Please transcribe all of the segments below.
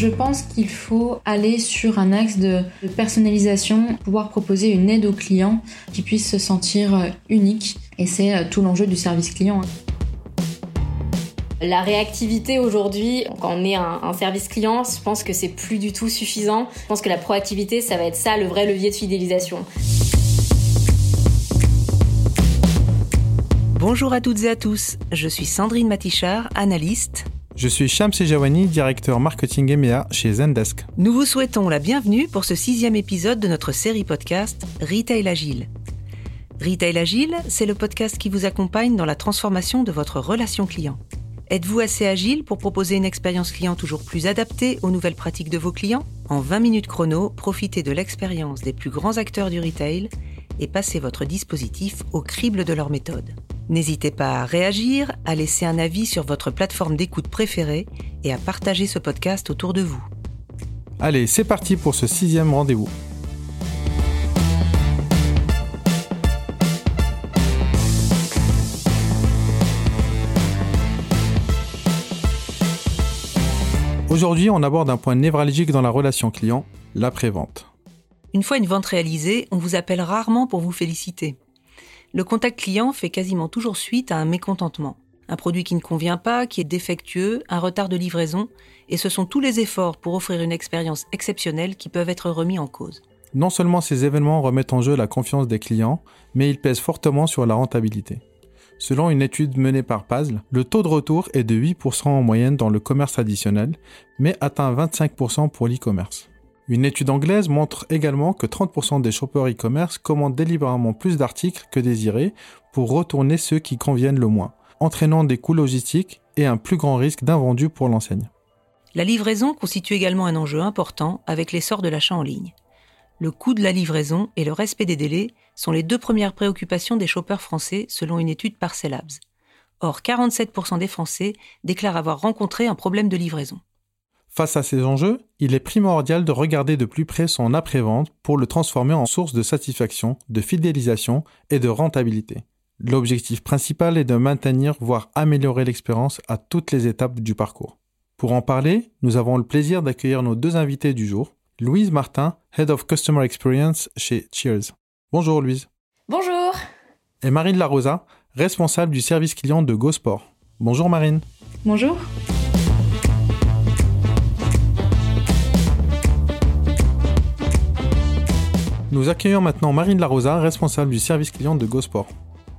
Je pense qu'il faut aller sur un axe de, personnalisation, pouvoir proposer une aide au client qui puisse se sentir euh, unique. Et c'est euh, tout l'enjeu du service client. La réactivité aujourd'hui, quand on est un, service client, je pense que c'est plus du tout suffisant. Je pense que la proactivité, ça va être ça le vrai levier de fidélisation. Bonjour à toutes et à tous, je suis Sandrine Matichard, analyste. Je suis Shams Sejawani, directeur marketing EMEA chez Zendesk. Nous vous souhaitons la bienvenue pour ce sixième épisode de notre série podcast Retail Agile. Retail Agile, c'est le podcast qui vous accompagne dans la transformation de votre relation client. Êtes-vous assez agile pour proposer une expérience client toujours plus adaptée aux nouvelles pratiques de vos clients? En 20 minutes chrono, profitez de l'expérience des plus grands acteurs du retail et passez votre dispositif au crible de leur méthode. N'hésitez pas à réagir, à laisser un avis sur votre plateforme d'écoute préférée et à partager ce podcast autour de vous. Allez, c'est parti pour ce sixième rendez-vous. Aujourd'hui, on aborde un point névralgique dans la relation client, l'après-vente. Une fois une vente réalisée, on vous appelle rarement pour vous féliciter. Le contact client fait quasiment toujours suite à un mécontentement. Un produit qui ne convient pas, qui est défectueux, un retard de livraison, et ce sont tous les efforts pour offrir une expérience exceptionnelle qui peuvent être remis en cause. Non seulement ces événements remettent en jeu la confiance des clients, mais ils pèsent fortement sur la rentabilité. Selon une étude menée par Puzzle, le taux de retour est de 8% en moyenne dans le commerce additionnel, mais atteint 25% pour l'e-commerce. Une étude anglaise montre également que 30% des shoppers e-commerce commandent délibérément plus d'articles que désirés pour retourner ceux qui conviennent le moins, entraînant des coûts logistiques et un plus grand risque d'invendu pour l'enseigne. La livraison constitue également un enjeu important avec l'essor de l'achat en ligne. Le coût de la livraison et le respect des délais sont les deux premières préoccupations des shoppers français selon une étude par Labs. Or, 47% des Français déclarent avoir rencontré un problème de livraison. Face à ces enjeux, il est primordial de regarder de plus près son après-vente pour le transformer en source de satisfaction, de fidélisation et de rentabilité. L'objectif principal est de maintenir, voire améliorer l'expérience à toutes les étapes du parcours. Pour en parler, nous avons le plaisir d'accueillir nos deux invités du jour, Louise Martin, Head of Customer Experience chez Cheers. Bonjour Louise. Bonjour. Et Marine Larosa, responsable du service client de GoSport. Bonjour Marine. Bonjour. Nous accueillons maintenant Marine Larosa, responsable du service client de GoSport.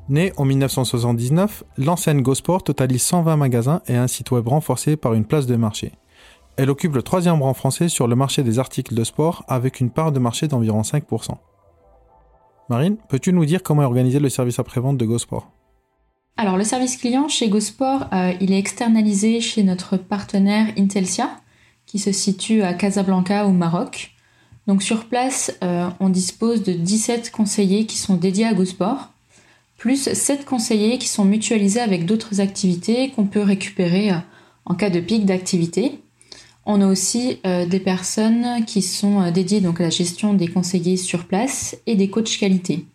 Née en 1979, l'enseigne GoSport totalise 120 magasins et un site web renforcé par une place de marché. Elle occupe le troisième rang français sur le marché des articles de sport avec une part de marché d'environ 5%. Marine, peux-tu nous dire comment est organisé le service après-vente de GoSport? Alors le service client chez GoSport, euh, il est externalisé chez notre partenaire Intelsia qui se situe à Casablanca au Maroc. Donc sur place, euh, on dispose de 17 conseillers qui sont dédiés à GoSport, plus 7 conseillers qui sont mutualisés avec d'autres activités qu'on peut récupérer euh, en cas de pic d'activité. On a aussi euh, des personnes qui sont dédiées donc à la gestion des conseillers sur place et des coachs qualité.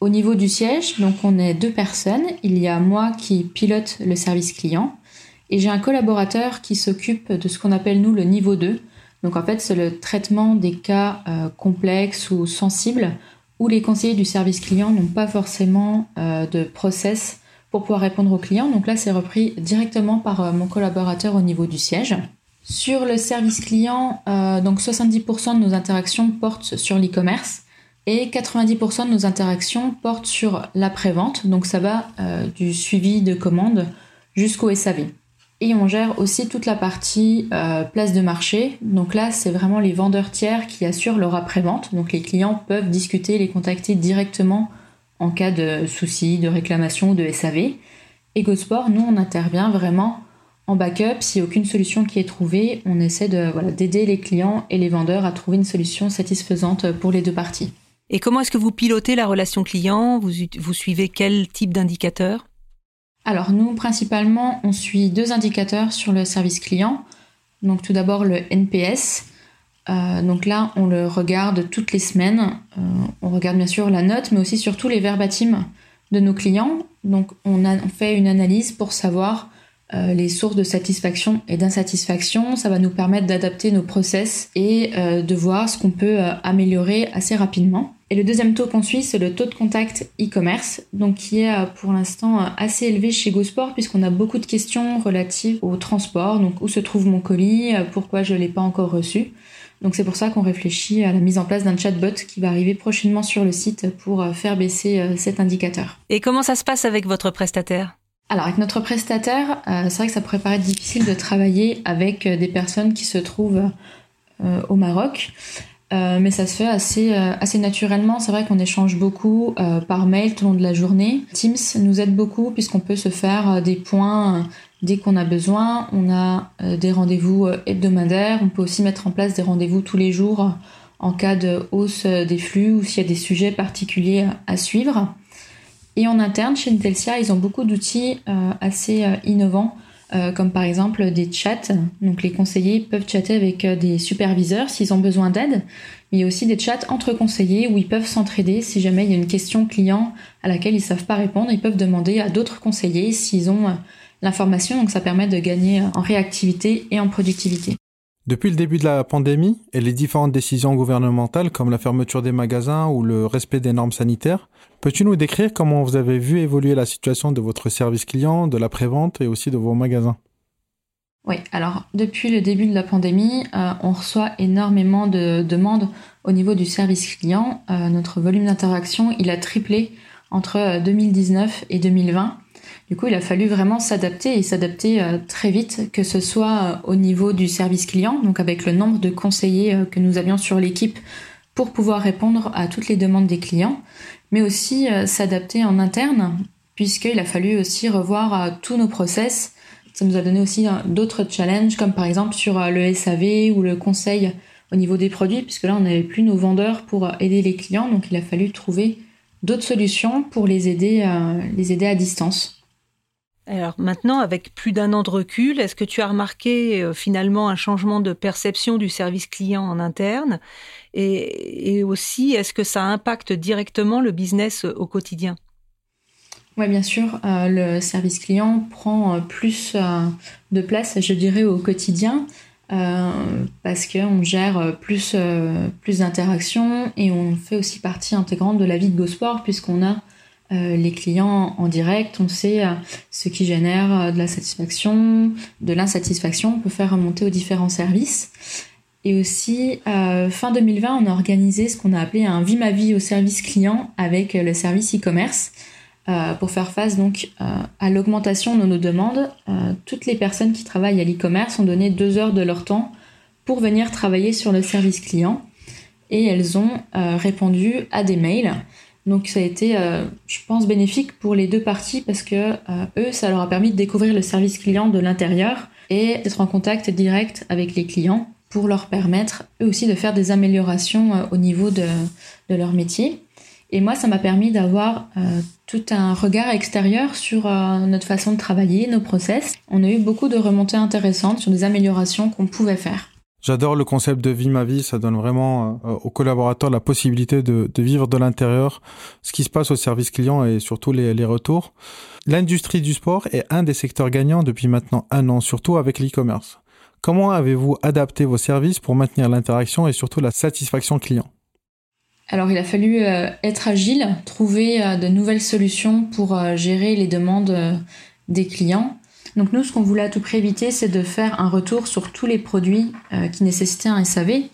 Au niveau du siège, donc on est deux personnes. Il y a moi qui pilote le service client et j'ai un collaborateur qui s'occupe de ce qu'on appelle nous le niveau 2. Donc en fait, c'est le traitement des cas euh, complexes ou sensibles où les conseillers du service client n'ont pas forcément de process pour pouvoir répondre aux clients. Donc là, c'est repris directement par mon collaborateur au niveau du siège. Sur le service client, euh, donc 70% de nos interactions portent sur l'e-commerce et 90% de nos interactions portent sur l'après-vente. Donc ça va euh, du suivi de commandes jusqu'au SAV. Et on gère aussi toute la partie euh, place de marché. Donc là, c'est vraiment les vendeurs tiers qui assurent leur après-vente. Donc les clients peuvent discuter, les contacter directement en cas de soucis, de réclamation ou de SAV. Et GoSport, nous, on intervient vraiment en backup, si aucune solution qui est trouvée, on essaie d'aider les clients et les vendeurs à trouver une solution satisfaisante pour les deux parties. Et comment est-ce que vous pilotez la relation client? Vous, vous suivez quel type d'indicateurs Alors nous, principalement, on suit deux indicateurs sur le service client. Donc tout d'abord le NPS. Euh, donc là, on le regarde toutes les semaines. Euh, on regarde bien sûr la note, mais aussi surtout les verbatims de nos clients. Donc on, fait une analyse pour savoir euh, les sources de satisfaction et d'insatisfaction. Ça va nous permettre d'adapter nos process et euh, de voir ce qu'on peut euh, améliorer assez rapidement. Et le deuxième taux qu'on suit, c'est le taux de contact e-commerce, donc qui est pour l'instant assez élevé chez GoSport puisqu'on a beaucoup de questions relatives au transport, donc où se trouve mon colis, pourquoi je l'ai pas encore reçu. Donc c'est pour ça qu'on réfléchit à la mise en place d'un chatbot qui va arriver prochainement sur le site pour faire baisser cet indicateur. Et comment ça se passe avec votre prestataire? Alors avec notre prestataire, euh, c'est vrai que ça pourrait paraître difficile de travailler avec euh, des personnes qui se trouvent euh, au Maroc, mais ça se fait assez, assez naturellement. C'est vrai qu'on échange beaucoup par mail tout au long de la journée. Teams nous aide beaucoup puisqu'on peut se faire des points dès qu'on a besoin. On a des rendez-vous hebdomadaires. On peut aussi mettre en place des rendez-vous tous les jours en cas de hausse des flux ou s'il y a des sujets particuliers à suivre. Et en interne, chez Intelsia, ils ont beaucoup d'outils euh, assez euh, innovants, euh, comme par exemple des chats. Donc les conseillers peuvent chatter avec des superviseurs s'ils ont besoin d'aide. Mais aussi des chats entre conseillers où ils peuvent s'entraider si jamais il y a une question client à laquelle ils savent pas répondre. Ils peuvent demander à d'autres conseillers s'ils ont l'information. Donc ça permet de gagner en réactivité et en productivité. Depuis le début de la pandémie et les différentes décisions gouvernementales comme la fermeture des magasins ou le respect des normes sanitaires, peux-tu nous décrire comment vous avez vu évoluer la situation de votre service client, de la prévente et aussi de vos magasins? Oui, alors depuis le début de la pandémie, euh, on reçoit énormément de demandes au niveau du service client. Euh, notre volume d'interaction, il a triplé entre 2019 euh, et 2020. Du coup, il a fallu vraiment s'adapter et s'adapter euh, très vite, que ce soit euh, au niveau du service client, donc avec le nombre de conseillers euh, que nous avions sur l'équipe pour pouvoir répondre à toutes les demandes des clients, mais aussi s'adapter en interne, puisqu'il a fallu aussi revoir tous nos process. Ça nous a donné aussi d'autres challenges, comme par exemple sur le SAV ou le conseil au niveau des produits, puisque là, on n'avait plus nos vendeurs pour aider les clients, donc il a fallu trouver d'autres solutions pour les aider, les aider à distance. Alors maintenant, avec plus d'un an de recul, est-ce que tu as remarqué euh, finalement un changement de perception du service client en interne? Et, aussi, est-ce que ça impacte directement le business euh, au quotidien? Oui, bien sûr, euh, le service client prend plus de place, je dirais, au quotidien, parce qu'on gère plus, plus d'interactions et on fait aussi partie intégrante de la vie de GoSport, puisqu'on a euh, les clients en direct, on sait euh, ce qui génère euh, de la satisfaction, de l'insatisfaction, on peut faire remonter aux différents services. Et aussi, fin 2020, on a organisé ce qu'on a appelé un Vie vie au service client avec le service e-commerce pour faire face donc à l'augmentation de nos demandes. toutes les personnes qui travaillent à l'e-commerce ont donné deux heures de leur temps pour venir travailler sur le service client et elles ont répondu à des mails. Donc ça a été, euh, je pense, bénéfique pour les deux parties parce que euh, eux, ça leur a permis de découvrir le service client de l'intérieur et d'être en contact direct avec les clients pour leur permettre eux aussi de faire des améliorations euh, au niveau de, de, leur métier. Et moi, ça m'a permis d'avoir tout un regard extérieur sur notre façon de travailler, nos process. On a eu beaucoup de remontées intéressantes sur des améliorations qu'on pouvait faire. J'adore le concept de vie ma vie, ça donne vraiment euh, aux collaborateurs la possibilité de, vivre de l'intérieur ce qui se passe au service client et surtout les, retours. L'industrie du sport est un des secteurs gagnants depuis maintenant un an, surtout avec l'e-commerce. Comment avez-vous adapté vos services pour maintenir l'interaction et surtout la satisfaction client? Alors il a fallu euh, être agile, trouver euh, de nouvelles solutions pour gérer les demandes des clients. Donc nous, ce qu'on voulait à tout prix éviter, c'est de faire un retour sur tous les produits euh, qui nécessitaient un SAV,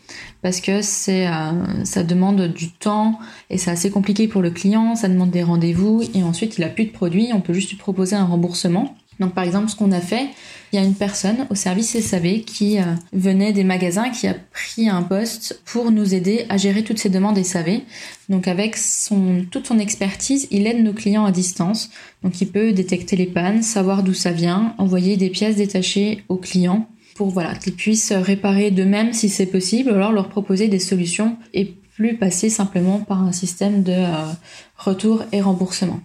parce que c'est, euh, ça demande du temps et c'est assez compliqué pour le client, ça demande des rendez-vous et ensuite il a plus de produits, on peut juste lui proposer un remboursement. Donc par exemple, ce qu'on a fait, il y a une personne au service SAV qui euh, venait des magasins, qui a pris un poste pour nous aider à gérer toutes ces demandes SAV. Donc avec son, toute son expertise, il aide nos clients à distance. Donc il peut détecter les pannes, savoir d'où ça vient, envoyer des pièces détachées aux clients pour voilà qu'ils puissent réparer d'eux-mêmes si c'est possible, alors leur proposer des solutions et plus passer simplement par un système de euh, retour et remboursement.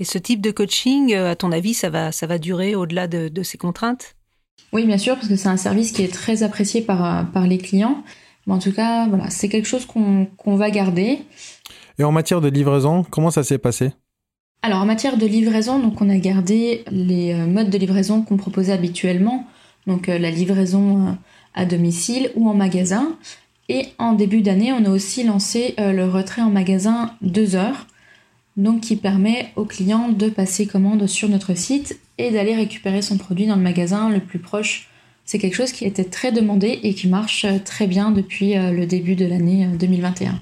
Et ce type de coaching, euh, à ton avis, ça va, ça va durer au-delà de, ces contraintes? Oui, bien sûr, parce que c'est un service qui est très apprécié par, euh, par les clients. Mais en tout cas, voilà, c'est quelque chose qu'on va garder. Et en matière de livraison, comment ça s'est passé? Alors en matière de livraison, donc on a gardé les euh, modes de livraison qu'on proposait habituellement, donc la livraison à domicile ou en magasin. Et en début d'année, on a aussi lancé le retrait en magasin 2 heures, donc qui permet aux clients de passer commande sur notre site et d'aller récupérer son produit dans le magasin le plus proche. C'est quelque chose qui était très demandé et qui marche très bien depuis le début de l'année 2021.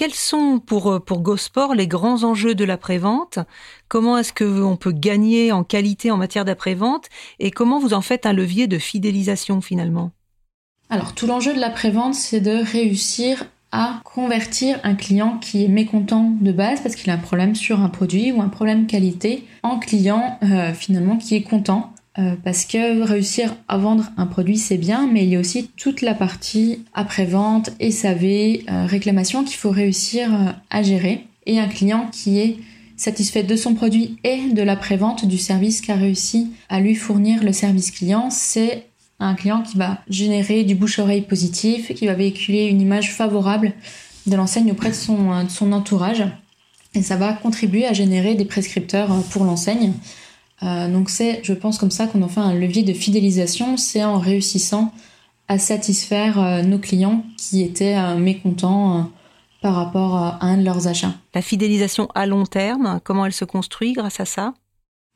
Quels sont pour, euh, pour GoSport les grands enjeux de l'après-vente? Comment est-ce qu'on peut gagner en qualité en matière d'après-vente? Et comment vous en faites un levier de fidélisation finalement? Alors tout l'enjeu de l'après-vente, c'est de réussir à convertir un client qui est mécontent de base parce qu'il a un problème sur un produit ou un problème qualité en client euh, finalement qui est content euh, parce que réussir à vendre un produit c'est bien, mais il y a aussi toute la partie après-vente, SAV, euh, réclamation qu'il faut réussir à gérer. Et un client qui est satisfait de son produit et de l'après-vente du service qu'a réussi à lui fournir le service client, c'est un client qui va générer du bouche-oreille positif, qui va véhiculer une image favorable de l'enseigne auprès de son, son entourage. Et ça va contribuer à générer des prescripteurs pour l'enseigne. Euh, donc c'est, je pense, comme ça qu'on en fait un levier de fidélisation, c'est en réussissant à satisfaire euh, nos clients qui étaient euh, mécontents par rapport à un de leurs achats. La fidélisation à long terme, comment elle se construit grâce à ça?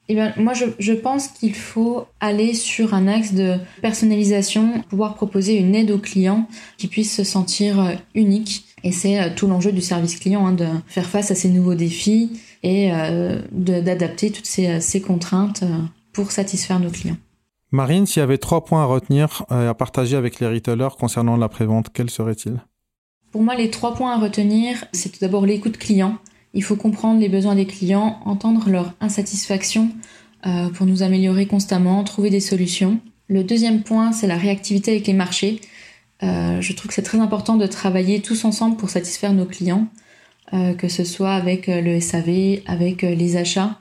Eh bien, moi, je, je pense qu'il faut aller sur un axe de personnalisation, pouvoir proposer une aide aux clients qui puissent se sentir uniques. Et c'est tout l'enjeu du service client, hein, de faire face à ces nouveaux défis et euh, d'adapter toutes ces, ces, contraintes euh, pour satisfaire nos clients. Marine, s'il y avait trois points à retenir et à partager avec les retailers concernant l'après-vente, quels seraient-ils? Pour moi, les trois points à retenir, c'est tout d'abord l'écoute client. Il faut comprendre les besoins des clients, entendre leur insatisfaction euh, pour nous améliorer constamment, trouver des solutions. Le deuxième point, c'est la réactivité avec les marchés. Euh, je trouve que c'est très important de travailler tous ensemble pour satisfaire nos clients. Euh, que ce soit avec le SAV, avec les achats.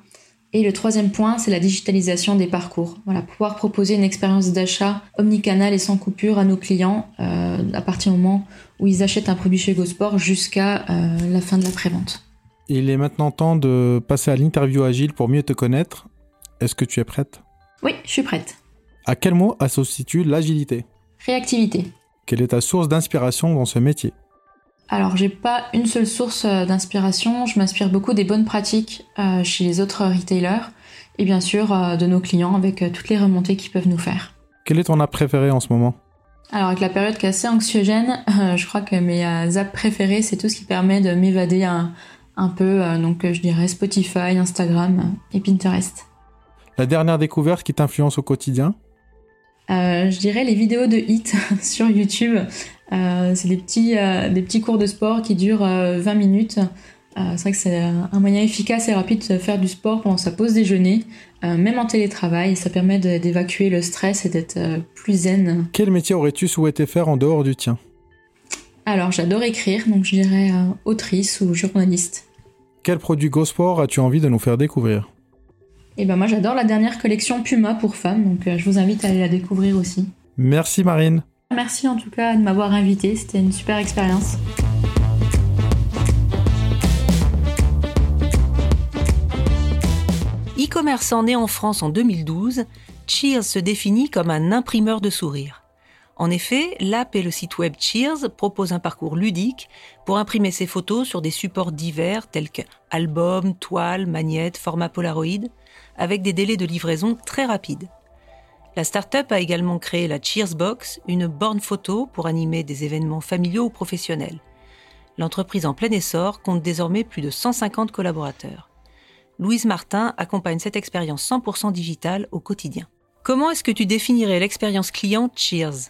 Et le troisième point, c'est la digitalisation des parcours. Voilà, pouvoir proposer une expérience d'achat omnicanal et sans coupure à nos clients à partir du moment où ils achètent un produit chez GoSport jusqu'à la fin de la prévente. Il est maintenant temps de passer à l'interview agile pour mieux te connaître. Est-ce que tu es prête? Oui, je suis prête. À quel mot associes-tu l'agilité? Réactivité. Quelle est ta source d'inspiration dans ce métier? Alors j'ai pas une seule source euh, d'inspiration, je m'inspire beaucoup des bonnes pratiques euh, chez les autres retailers et bien sûr euh, de nos clients avec toutes les remontées qu'ils peuvent nous faire. Quel est ton app préféré en ce moment? Alors avec la période qui est assez anxiogène, je crois que mes apps préférées c'est tout ce qui permet de m'évader un, un, peu, donc je dirais Spotify, Instagram et Pinterest. La dernière découverte qui t'influence au quotidien Je dirais les vidéos de hit sur YouTube. Euh, c'est des petits, euh, des petits cours de sport qui durent 20 euh, minutes. c'est vrai que c'est un moyen efficace et rapide de faire du sport pendant sa pause déjeuner, même en télétravail. Ça permet d'évacuer le stress et d'être plus zen. Quel métier aurais-tu souhaité faire en dehors du tien? Alors, j'adore écrire, donc je dirais autrice ou journaliste. Quel produit GoSport as-tu envie de nous faire découvrir? Eh ben moi, j'adore la dernière collection Puma pour femmes, donc je vous invite à aller la découvrir aussi. Merci Marine. Merci en tout cas de m'avoir invité, c'était une super expérience. E-commerçant né en France en 2012, Cheers se définit comme un imprimeur de sourires. En effet, l'app et le site web Cheers proposent un parcours ludique pour imprimer ses photos sur des supports divers tels que albums, toiles, magnettes, format Polaroid, avec des délais de livraison très rapides. La start-up a également créé la Cheersbox, une borne photo pour animer des événements familiaux ou professionnels. L'entreprise en plein essor compte désormais plus de 150 collaborateurs. Louise Martin accompagne cette expérience 100% digitale au quotidien. Comment est-ce que tu définirais l'expérience client Cheers?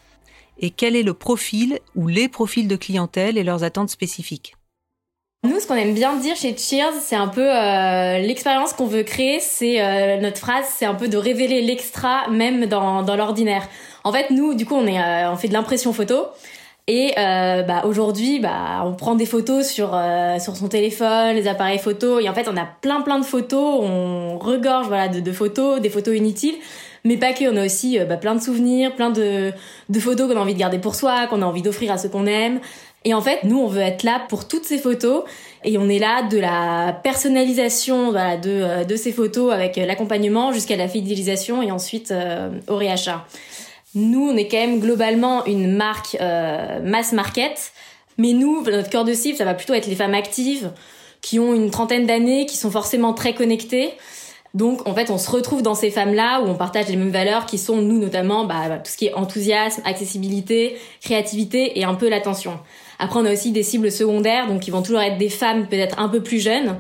Et quel est le profil ou les profils de clientèle et leurs attentes spécifiques nous, ce qu'on aime bien dire chez Cheers, c'est un peu euh, l'expérience qu'on veut créer. C'est euh, notre phrase, c'est un peu de révéler l'extra même dans, l'ordinaire. En fait, nous, du coup, on euh, fait de l'impression photo. Et bah, aujourd'hui, bah, on prend des photos sur son téléphone, les appareils photos, et en fait, on a plein plein de photos. On regorge de photos, des photos inutiles mais pas que. On a aussi bah, plein de souvenirs, plein de, de photos qu'on a envie de garder pour soi, qu'on a envie d'offrir à ceux qu'on aime. Et en fait, nous, on veut être là pour toutes ces photos et on est là de la personnalisation voilà, de, euh, de ces photos avec l'accompagnement jusqu'à la fidélisation et ensuite euh, au réachat. Nous, on est quand même globalement une marque euh, mass market, mais nous, notre cœur de cible, ça va plutôt être les femmes actives qui ont une trentaine d'années, qui sont forcément très connectées. Donc, en fait, on se retrouve dans ces femmes-là où on partage les mêmes valeurs qui sont, nous, notamment, bah, tout ce qui est enthousiasme, accessibilité, créativité et un peu l'attention. Après, on a aussi des cibles secondaires, donc qui vont toujours être des femmes peut-être un peu plus jeunes.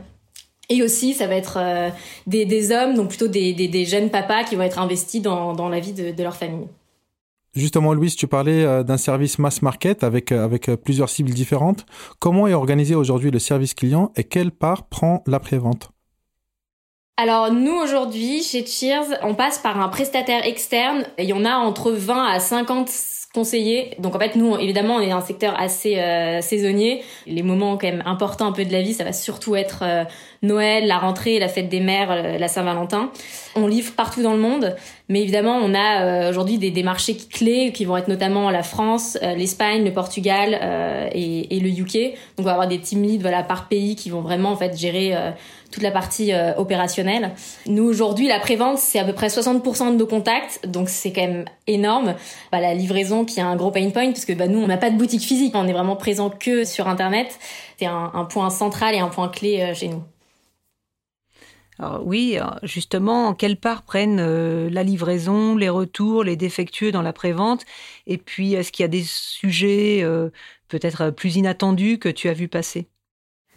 Et aussi, ça va être euh, des, hommes, donc plutôt des, jeunes papas qui vont être investis dans, la vie de, de leur famille. Justement, Louise, tu parlais euh, d'un service mass market avec, euh, avec plusieurs cibles différentes. Comment est organisé aujourd'hui le service client et quelle part prend l'après-vente? Alors nous aujourd'hui chez Cheers, on passe par un prestataire externe. Il y en a entre 20 à 50 conseillers. Donc en fait nous évidemment on est un secteur assez euh, saisonnier. Les moments quand même importants un peu de la vie, ça va surtout être euh, Noël, la rentrée, la fête des mères, euh, la Saint-Valentin. On livre partout dans le monde, mais évidemment on a aujourd'hui des, des, marchés clés qui vont être notamment la France, l'Espagne, le Portugal et, et, le UK. Donc on va avoir des team leads voilà par pays qui vont vraiment en fait gérer toute la partie euh, opérationnelle. Nous aujourd'hui, la prévente, c'est à peu près 60% de nos contacts, donc c'est quand même énorme. Bah, la livraison qui a un gros pain point, parce que bah, nous, on n'a pas de boutique physique, on est vraiment présent que sur Internet. C'est un, un, point central et un point clé euh, chez nous. Alors oui, justement, quelle part prennent euh, la livraison, les retours, les défectueux dans la prévente? Et puis, est-ce qu'il y a des sujets euh, peut-être plus inattendus que tu as vu passer?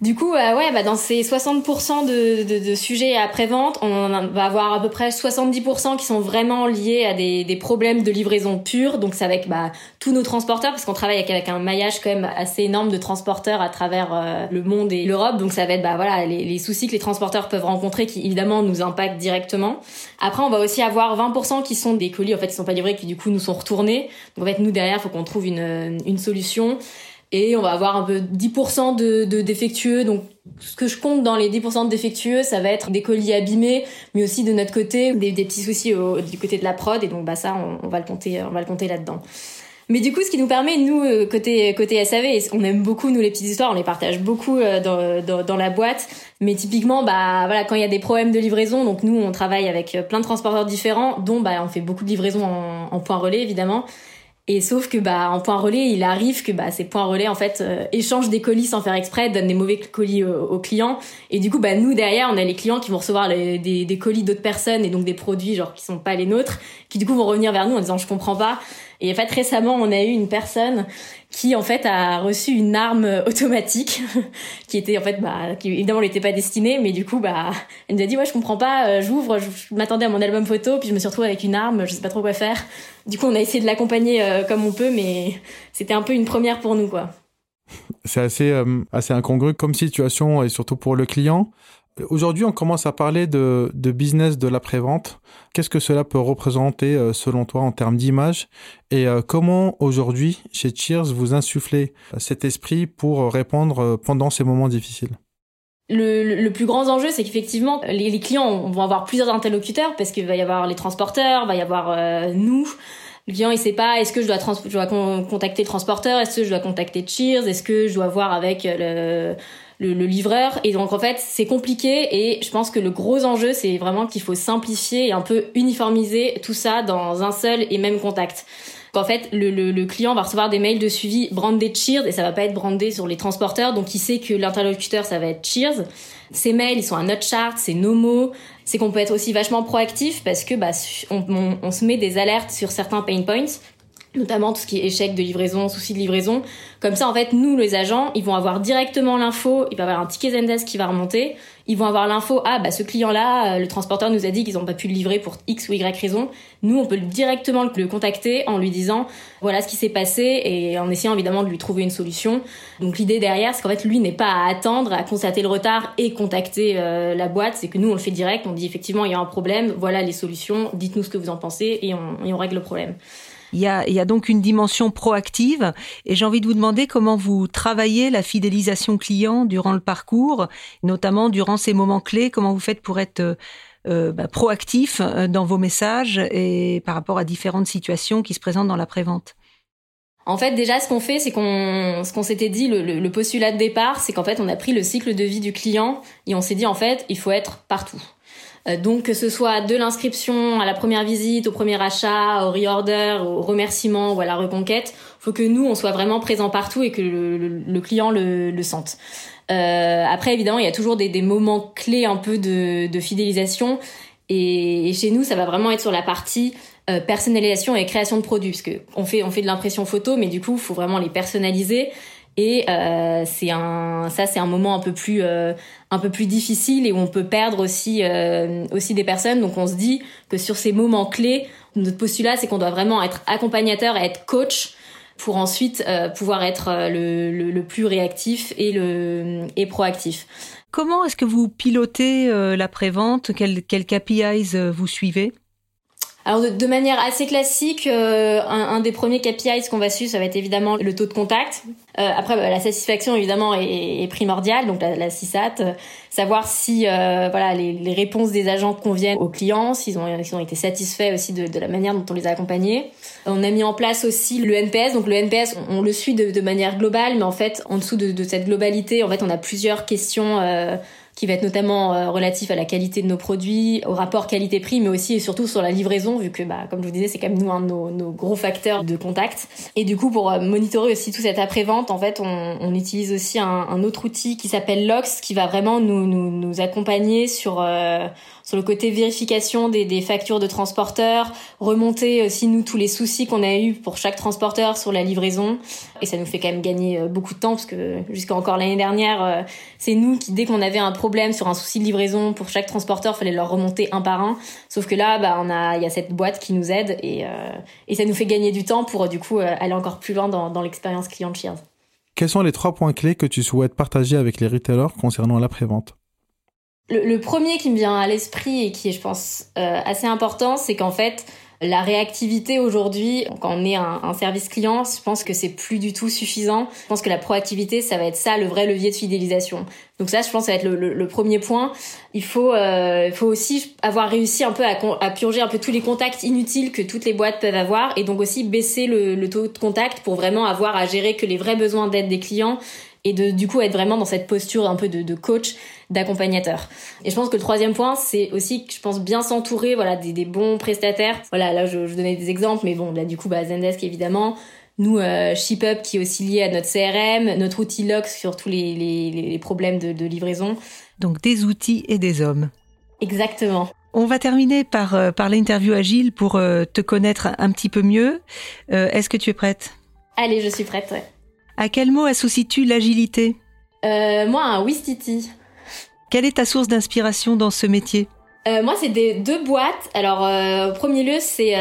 Du coup, euh, ouais, bah dans ces 60% de, de, de, sujets après-vente, on va avoir à peu près 70% qui sont vraiment liés à des, des problèmes de livraison pure. Donc c'est avec bah, tous nos transporteurs, parce qu'on travaille avec, un maillage quand même assez énorme de transporteurs à travers euh, le monde et l'Europe. Donc ça va être bah, voilà, les, les, soucis que les transporteurs peuvent rencontrer qui évidemment nous impactent directement. Après, on va aussi avoir 20% qui sont des colis en fait qui sont pas livrés, qui du coup nous sont retournés. Donc en fait, nous derrière, faut qu'on trouve une, une solution et on va avoir un peu 10% de, de, défectueux. Donc, ce que je compte dans les 10% de défectueux, ça va être des colis abîmés, mais aussi de notre côté des, petits soucis au, du côté de la prod. Et donc, bah ça, on, on va le compter, on va le compter là-dedans. Mais du coup, ce qui nous permet, nous, euh, côté côté SAV, on aime beaucoup nous les petites histoires, on les partage beaucoup euh, dans, dans, dans la boîte. Mais typiquement, bah voilà, quand il y a des problèmes de livraison, donc nous, on travaille avec euh, plein de transporteurs différents, dont bah on fait beaucoup de livraisons en, en point relais, évidemment. Et sauf que bah en point relais, il arrive que bah ces points relais en fait euh, échangent des colis sans faire exprès, donnent des mauvais colis aux, clients. Et du coup bah nous derrière, on a les clients qui vont recevoir des, des colis d'autres personnes et donc des produits genre qui sont pas les nôtres, qui du coup vont revenir vers nous en disant je comprends pas. Et en fait récemment, on a eu une personne qui en fait a reçu une arme automatique qui était en fait bah qui évidemment n'était pas destinée mais du coup bah elle nous a dit ouais je comprends pas euh, j'ouvre je, m'attendais à mon album photo puis je me suis retrouvée avec une arme je sais pas trop quoi faire du coup on a essayé de l'accompagner euh, comme on peut mais c'était un peu une première pour nous quoi. C'est assez euh, assez incongru comme situation et surtout pour le client. Aujourd'hui, on commence à parler de, de business de l'après-vente. Qu'est-ce que cela peut représenter euh, selon toi en termes d'image? Et comment aujourd'hui, chez Cheers, vous insufflez cet esprit pour répondre pendant ces moments difficiles? Le, le, plus grand enjeu, c'est qu'effectivement, les, les, clients vont avoir plusieurs interlocuteurs parce qu'il va y avoir les transporteurs, va y avoir nous. Le client, il sait pas, est-ce que je dois, je dois contacter le transporteur, est-ce que je dois contacter Cheers, est-ce que je dois voir avec le le, le, livreur? Et donc en fait, c'est compliqué et je pense que le gros enjeu, c'est vraiment qu'il faut simplifier et un peu uniformiser tout ça dans un seul et même contact. En fait, le, client va recevoir des mails de suivi brandés Cheers et ça va pas être brandé sur les transporteurs, donc il sait que l'interlocuteur ça va être Cheers. Ces mails, ils sont à notre chart, c'est nos mots. C'est qu'on peut être aussi vachement proactif parce que bah, on, se met des alertes sur certains pain points notamment tout ce qui est échec de livraison, souci de livraison. Comme ça, en fait, nous, les agents, ils vont avoir directement l'info, il va y avoir un ticket Zendesk qui va remonter, ils vont avoir l'info, ah bah ce client-là, euh, le transporteur nous a dit qu'ils n'ont pas pu le livrer pour X ou Y raison. Nous, on peut directement le contacter en lui disant, voilà ce qui s'est passé, et en essayant évidemment de lui trouver une solution. Donc l'idée derrière, c'est qu'en fait, lui n'est pas à attendre, à constater le retard et contacter euh, la boîte, c'est que nous, on le fait direct, on dit effectivement, il y a un problème, voilà les solutions, dites-nous ce que vous en pensez, et on, et on règle le problème. Il y, a, donc une dimension proactive et j'ai envie de vous demander comment vous travaillez la fidélisation client durant le parcours, notamment durant ces moments clés, comment vous faites pour être euh, bah, proactif euh, dans vos messages et par rapport à différentes situations qui se présentent dans la prévente. En fait, déjà, ce qu'on fait, c'est qu'on, ce qu'on s'était dit, le, postulat de départ, c'est qu'en fait, on a pris le cycle de vie du client et on s'est dit, en fait, il faut être partout. Euh, donc, que ce soit de l'inscription à la première visite, au premier achat, au reorder, au remerciement ou à la reconquête, faut que nous, on soit vraiment présents partout et que le, le client le, le sente. Euh, après, évidemment, il y a toujours des, des moments clés un peu de, de fidélisation. Et, et, chez nous, ça va vraiment être sur la partie euh, personnalisation et création de produits, parce que on fait on fait de l'impression photo, mais du coup, faut vraiment les personnaliser. Et euh, c'est un ça c'est un moment un peu plus euh, un peu plus difficile et où on peut perdre aussi euh, aussi des personnes. Donc on se dit que sur ces moments clés, notre postulat c'est qu'on doit vraiment être accompagnateur et être coach pour ensuite euh, pouvoir être le, le, le, plus réactif et le et proactif. Comment est-ce que vous pilotez la prévente? Quels quel KPIs vous suivez? Alors de, manière assez classique, euh, un, des premiers KPIs qu'on va suivre, ça va être évidemment le taux de contact. Euh, après, bah, la satisfaction évidemment est, est primordiale, donc la, la CISAT, euh, savoir si voilà les, les, réponses des agents conviennent aux clients, s'ils ont, ont été satisfaits aussi de, de, la manière dont on les a accompagnés. On a mis en place aussi le NPS, donc le NPS, on, le suit de, de, manière globale, mais en fait en dessous de, de, cette globalité, en fait on a plusieurs questions qui va être notamment euh, relatif à la qualité de nos produits, au rapport qualité-prix, mais aussi et surtout sur la livraison, vu que, bah, comme je vous disais, c'est quand même nous un de nos, nos, gros facteurs de contact. Et du coup, pour euh, monitorer aussi tout cet après-vente, en fait, on, on, utilise aussi un, un, autre outil qui s'appelle Lox, qui va vraiment nous, nous, nous accompagner sur euh, sur le côté vérification des, factures de transporteurs, remonter aussi nous tous les soucis qu'on a eu pour chaque transporteur sur la livraison. Et ça nous fait quand même gagner euh, beaucoup de temps parce que jusqu'à encore l'année dernière, euh, c'est nous qui, dès qu'on avait un problème sur un souci de livraison pour chaque transporteur, fallait leur remonter un par un. Sauf que là, bah, on a, il y a cette boîte qui nous aide et, euh, et ça nous fait gagner du temps pour du coup aller encore plus loin dans, dans l'expérience client de Cheers. Quels sont les trois points clés que tu souhaites partager avec les retailers concernant l'après-vente? Le, le, premier qui me vient à l'esprit et qui est, je pense, euh, assez important, c'est qu'en fait, la réactivité aujourd'hui, quand on est un, un, service client, je pense que c'est plus du tout suffisant. Je pense que la proactivité, ça va être ça, le vrai levier de fidélisation. Donc ça, je pense, ça va être le, le, le premier point. Il faut, euh, faut aussi avoir réussi un peu à, à, purger un peu tous les contacts inutiles que toutes les boîtes peuvent avoir, et donc aussi baisser le, le taux de contact pour vraiment avoir à gérer que les vrais besoins d'aide des clients et de du coup être vraiment dans cette posture un peu de, de coach, d'accompagnateur. Et je pense que le troisième point, c'est aussi, je pense, bien s'entourer voilà des, des, bons prestataires. Voilà, là je, je, donnais des exemples, mais bon, là du coup, bah, Zendesk évidemment. Nous, euh, ShipUp qui est aussi lié à notre CRM, notre outil Lox sur tous les, les, les problèmes de, de livraison. Donc des outils et des hommes. Exactement. On va terminer par, euh, par l'interview agile pour euh, te connaître un petit peu mieux. Euh, Est-ce que tu es prête? Allez, je suis prête, ouais. À quel mot associes-tu l'agilité euh, Moi, un Wistiti. Quelle est ta source d'inspiration dans ce métier euh, Moi, c'est des deux boîtes. Alors, euh, au premier lieu, c'est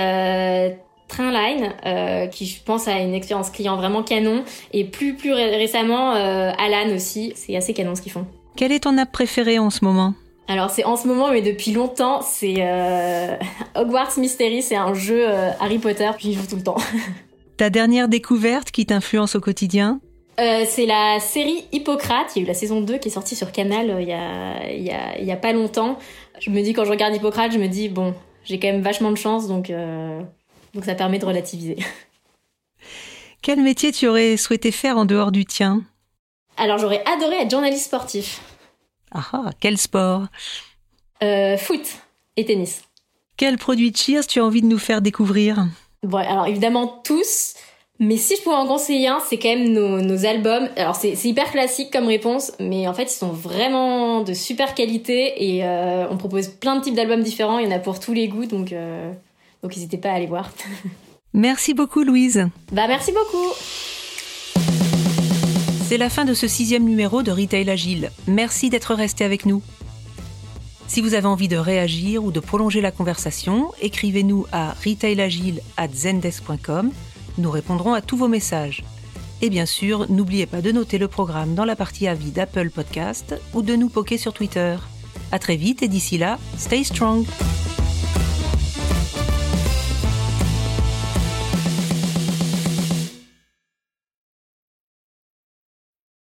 Trainline, euh, qui je pense a une expérience client vraiment canon. Et plus plus récemment, euh, Alan aussi. C'est assez canon ce qu'ils font. Quelle est ton app préférée en ce moment alors c'est en ce moment, mais depuis longtemps, c'est euh, Hogwarts Mystery, c'est un jeu Harry Potter, puis j'y joue tout le temps. Ta dernière découverte qui t'influence au quotidien euh, c'est la série Hippocrate. Il y a eu la saison 2 qui est sortie sur Canal euh, il, y a, il, y a, il y a pas longtemps. Je me dis, quand je regarde Hippocrate, je me dis, bon, j'ai quand même vachement de chance, donc, euh, donc ça permet de relativiser. Quel métier tu aurais souhaité faire en dehors du tien Alors, j'aurais adoré être journaliste sportif. Ah, ah quel sport Foot et tennis. Quel produit Cheers tu as envie de nous faire découvrir Bon, alors évidemment tous, mais si je pouvais en conseiller un, c'est quand même nos, nos albums. Alors c'est hyper classique comme réponse, mais en fait ils sont vraiment de super qualité et euh, on propose plein de types d'albums différents. Il y en a pour tous les goûts, donc euh, donc n'hésitez pas à aller voir. Merci beaucoup Louise. Bah merci beaucoup. C'est la fin de ce sixième numéro de Retail Agile. Merci d'être resté avec nous. Si vous avez envie de réagir ou de prolonger la conversation, écrivez-nous à retailagile@zendesk.com. Nous répondrons à tous vos messages. Et bien sûr, n'oubliez pas de noter le programme dans la partie avis d'Apple Podcast ou de nous poker sur Twitter. À très vite et d'ici là, stay strong.